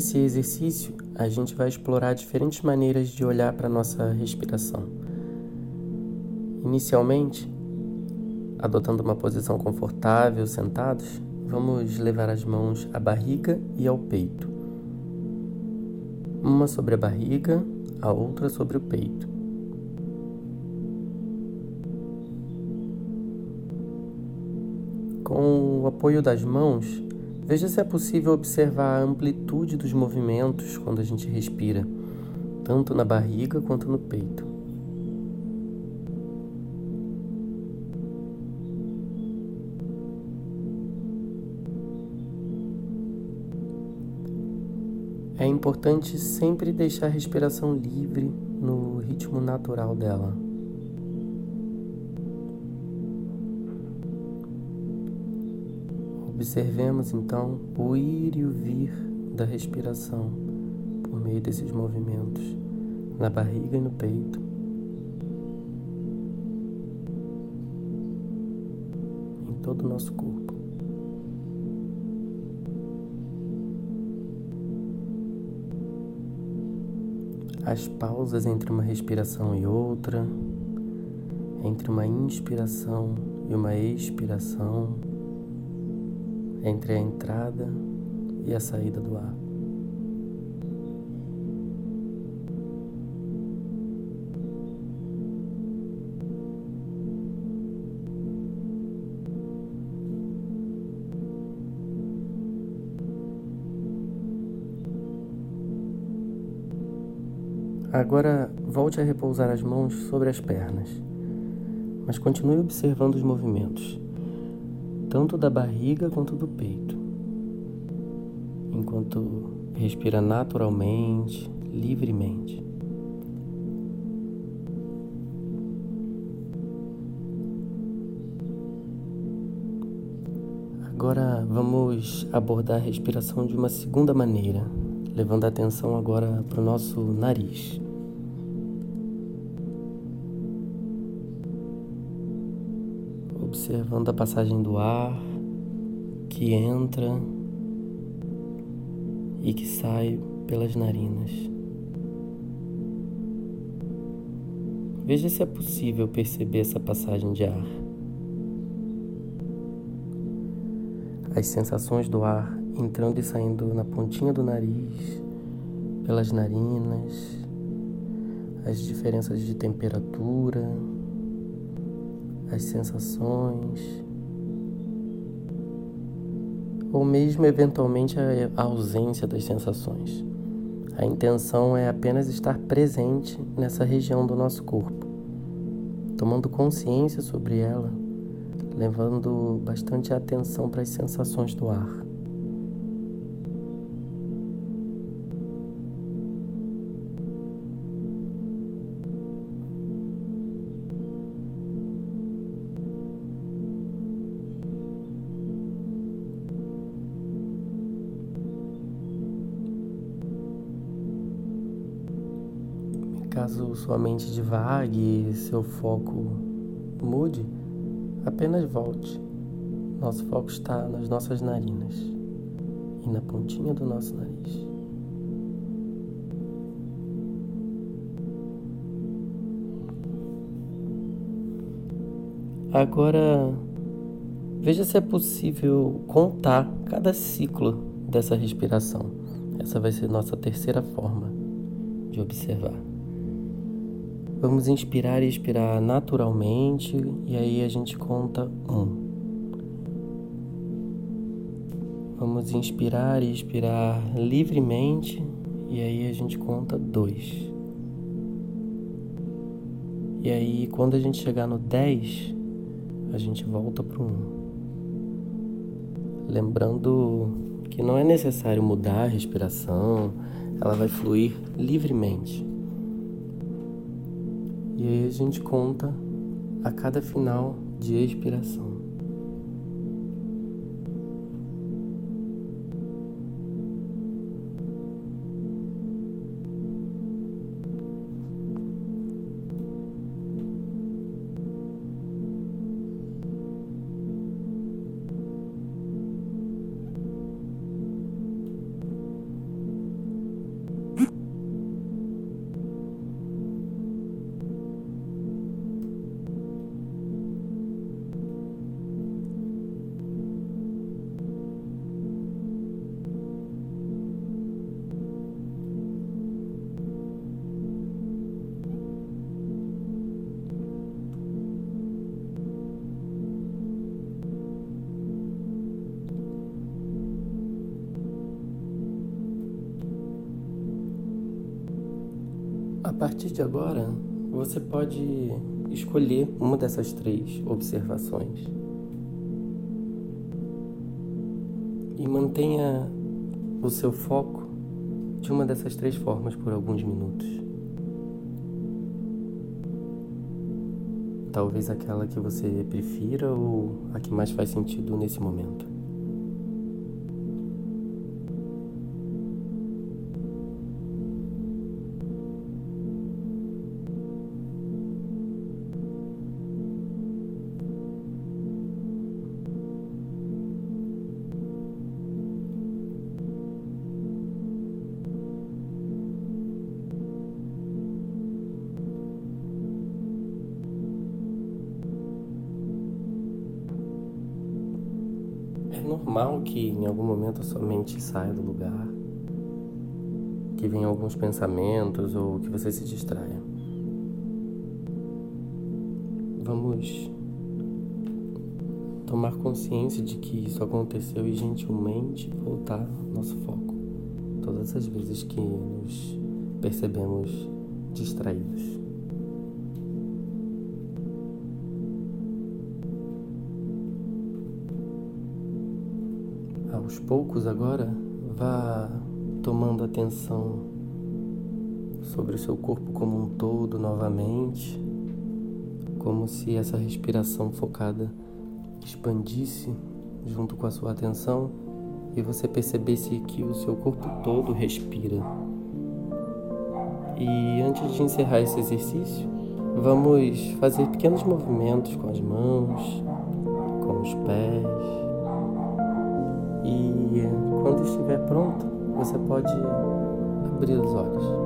nesse exercício, a gente vai explorar diferentes maneiras de olhar para a nossa respiração. Inicialmente, adotando uma posição confortável, sentados, vamos levar as mãos à barriga e ao peito. Uma sobre a barriga, a outra sobre o peito. Com o apoio das mãos, veja se é possível observar a amplitude dos movimentos quando a gente respira, tanto na barriga quanto no peito. É importante sempre deixar a respiração livre no ritmo natural dela. Observemos então o ir e o vir da respiração por meio desses movimentos na barriga e no peito. Em todo o nosso corpo. as pausas entre uma respiração e outra, entre uma inspiração e uma expiração, entre a entrada e a saída do ar. Agora volte a repousar as mãos sobre as pernas, mas continue observando os movimentos, tanto da barriga quanto do peito, enquanto respira naturalmente, livremente. Agora vamos abordar a respiração de uma segunda maneira, levando a atenção agora para o nosso nariz. Observando a passagem do ar que entra e que sai pelas narinas. Veja se é possível perceber essa passagem de ar. As sensações do ar entrando e saindo na pontinha do nariz, pelas narinas, as diferenças de temperatura, as sensações, ou mesmo eventualmente a ausência das sensações. A intenção é apenas estar presente nessa região do nosso corpo, tomando consciência sobre ela, levando bastante atenção para as sensações do ar. Caso sua mente divague e seu foco mude, apenas volte. Nosso foco está nas nossas narinas e na pontinha do nosso nariz. Agora, veja se é possível contar cada ciclo dessa respiração. Essa vai ser nossa terceira forma de observar. Vamos inspirar e expirar naturalmente e aí a gente conta um. Vamos inspirar e expirar livremente e aí a gente conta dois. E aí quando a gente chegar no 10, a gente volta para o 1. Lembrando que não é necessário mudar a respiração, ela vai fluir livremente. E aí a gente conta a cada final de expiração. A partir de agora, você pode escolher uma dessas três observações e mantenha o seu foco de uma dessas três formas por alguns minutos. Talvez aquela que você prefira ou a que mais faz sentido nesse momento. Normal que em algum momento a sua mente saia do lugar, que venham alguns pensamentos ou que você se distraia. Vamos tomar consciência de que isso aconteceu e gentilmente voltar nosso foco todas as vezes que nos percebemos distraídos. Poucos agora, vá tomando atenção sobre o seu corpo como um todo novamente, como se essa respiração focada expandisse junto com a sua atenção e você percebesse que o seu corpo todo respira. E antes de encerrar esse exercício, vamos fazer pequenos movimentos com as mãos, com os pés e quando estiver pronto, você pode abrir os olhos.